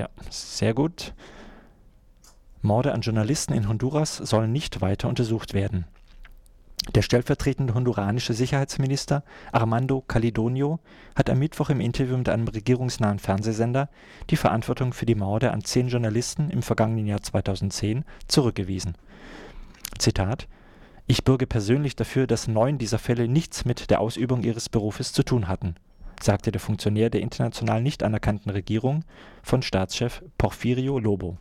Ja, sehr gut. Morde an Journalisten in Honduras sollen nicht weiter untersucht werden. Der stellvertretende honduranische Sicherheitsminister Armando Calidonio hat am Mittwoch im Interview mit einem regierungsnahen Fernsehsender die Verantwortung für die Morde an zehn Journalisten im vergangenen Jahr 2010 zurückgewiesen. Zitat Ich bürge persönlich dafür, dass neun dieser Fälle nichts mit der Ausübung ihres Berufes zu tun hatten, sagte der Funktionär der international nicht anerkannten Regierung von Staatschef Porfirio Lobo.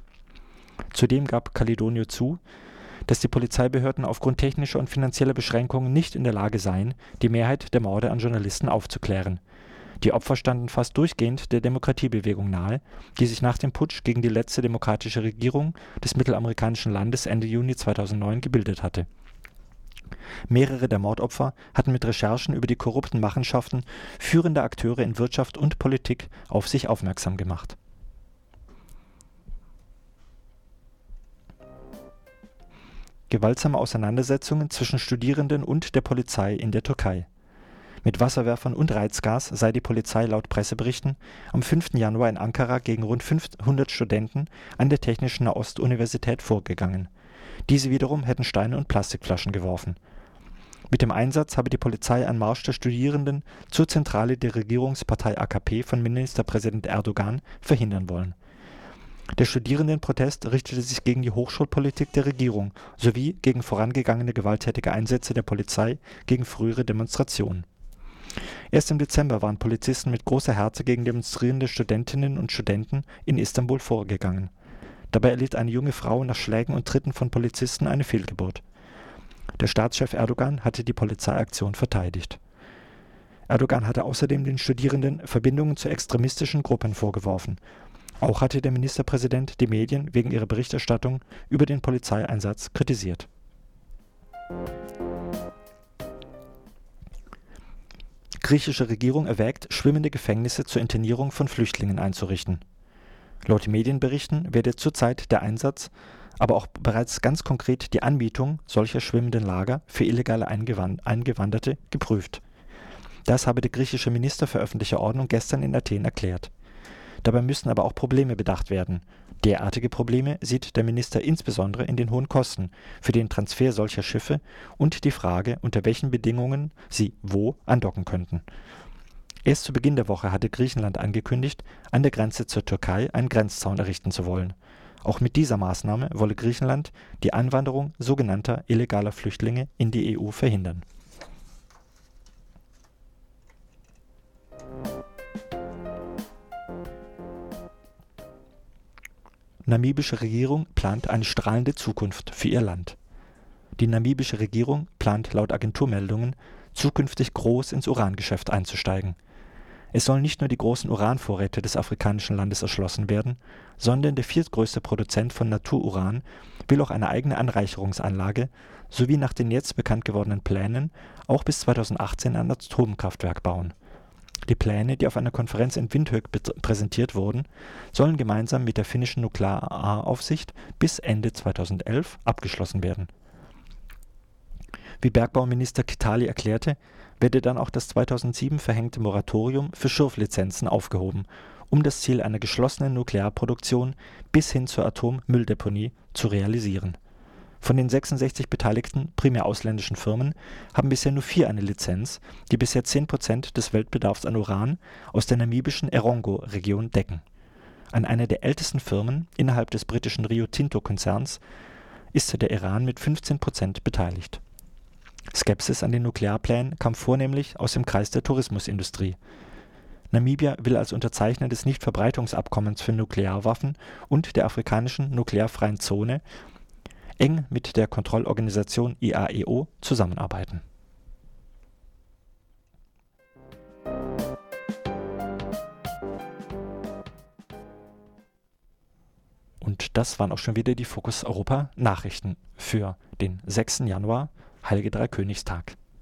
Zudem gab Calidonio zu dass die Polizeibehörden aufgrund technischer und finanzieller Beschränkungen nicht in der Lage seien, die Mehrheit der Morde an Journalisten aufzuklären. Die Opfer standen fast durchgehend der Demokratiebewegung nahe, die sich nach dem Putsch gegen die letzte demokratische Regierung des mittelamerikanischen Landes Ende Juni 2009 gebildet hatte. Mehrere der Mordopfer hatten mit Recherchen über die korrupten Machenschaften führender Akteure in Wirtschaft und Politik auf sich aufmerksam gemacht gewaltsame Auseinandersetzungen zwischen Studierenden und der Polizei in der Türkei. Mit Wasserwerfern und Reizgas sei die Polizei laut Presseberichten am 5. Januar in Ankara gegen rund 500 Studenten an der Technischen Nahost-Universität vorgegangen. Diese wiederum hätten Steine und Plastikflaschen geworfen. Mit dem Einsatz habe die Polizei einen Marsch der Studierenden zur Zentrale der Regierungspartei AKP von Ministerpräsident Erdogan verhindern wollen der Studierendenprotest richtete sich gegen die Hochschulpolitik der Regierung sowie gegen vorangegangene gewalttätige Einsätze der Polizei gegen frühere Demonstrationen. Erst im Dezember waren Polizisten mit großer Härte gegen demonstrierende Studentinnen und Studenten in Istanbul vorgegangen. Dabei erlitt eine junge Frau nach Schlägen und Tritten von Polizisten eine Fehlgeburt. Der Staatschef Erdogan hatte die Polizeiaktion verteidigt. Erdogan hatte außerdem den Studierenden Verbindungen zu extremistischen Gruppen vorgeworfen auch hatte der Ministerpräsident die Medien wegen ihrer Berichterstattung über den Polizeieinsatz kritisiert. Griechische Regierung erwägt, schwimmende Gefängnisse zur Internierung von Flüchtlingen einzurichten. Laut Medienberichten werde zurzeit der Einsatz, aber auch bereits ganz konkret die Anmietung solcher schwimmenden Lager für illegale Eingewanderte geprüft. Das habe der griechische Minister für öffentliche Ordnung gestern in Athen erklärt Dabei müssen aber auch Probleme bedacht werden. Derartige Probleme sieht der Minister insbesondere in den hohen Kosten für den Transfer solcher Schiffe und die Frage, unter welchen Bedingungen sie wo andocken könnten. Erst zu Beginn der Woche hatte Griechenland angekündigt, an der Grenze zur Türkei einen Grenzzaun errichten zu wollen. Auch mit dieser Maßnahme wolle Griechenland die Anwanderung sogenannter illegaler Flüchtlinge in die EU verhindern Namibische Regierung plant eine strahlende Zukunft für ihr Land. Die namibische Regierung plant laut Agenturmeldungen, zukünftig groß ins Urangeschäft einzusteigen. Es sollen nicht nur die großen Uranvorräte des afrikanischen Landes erschlossen werden, sondern der viertgrößte Produzent von Natururan will auch eine eigene Anreicherungsanlage sowie nach den jetzt bekannt gewordenen Plänen auch bis 2018 ein Atomkraftwerk bauen die Pläne, die auf einer Konferenz in Windhoek präsentiert wurden, sollen gemeinsam mit der finnischen Nuklearaufsicht bis Ende 2011 abgeschlossen werden. Wie Bergbauminister Kitali erklärte, werde dann auch das 2007 verhängte Moratorium für Schurflizenzen aufgehoben, um das Ziel einer geschlossenen Nuklearproduktion bis hin zur Atommülldeponie zu realisieren von den 66 beteiligten, primär ausländischen Firmen haben bisher nur vier eine Lizenz, die bisher 10 Prozent des Weltbedarfs an Uran aus der namibischen Erongo-Region decken. An einer der ältesten Firmen innerhalb des britischen Rio-Tinto-Konzerns ist der Iran mit 15 Prozent beteiligt. Skepsis an den Nuklearplänen kam vornehmlich aus dem Kreis der Tourismusindustrie. Namibia will als Unterzeichner des Nichtverbreitungsabkommens für Nuklearwaffen und der afrikanischen nuklearfreien Zone eng mit der Kontrollorganisation IAEO zusammenarbeiten. Und das waren auch schon wieder die Fokus Europa Nachrichten für den 6. Januar, Heilige Dreikönigstag.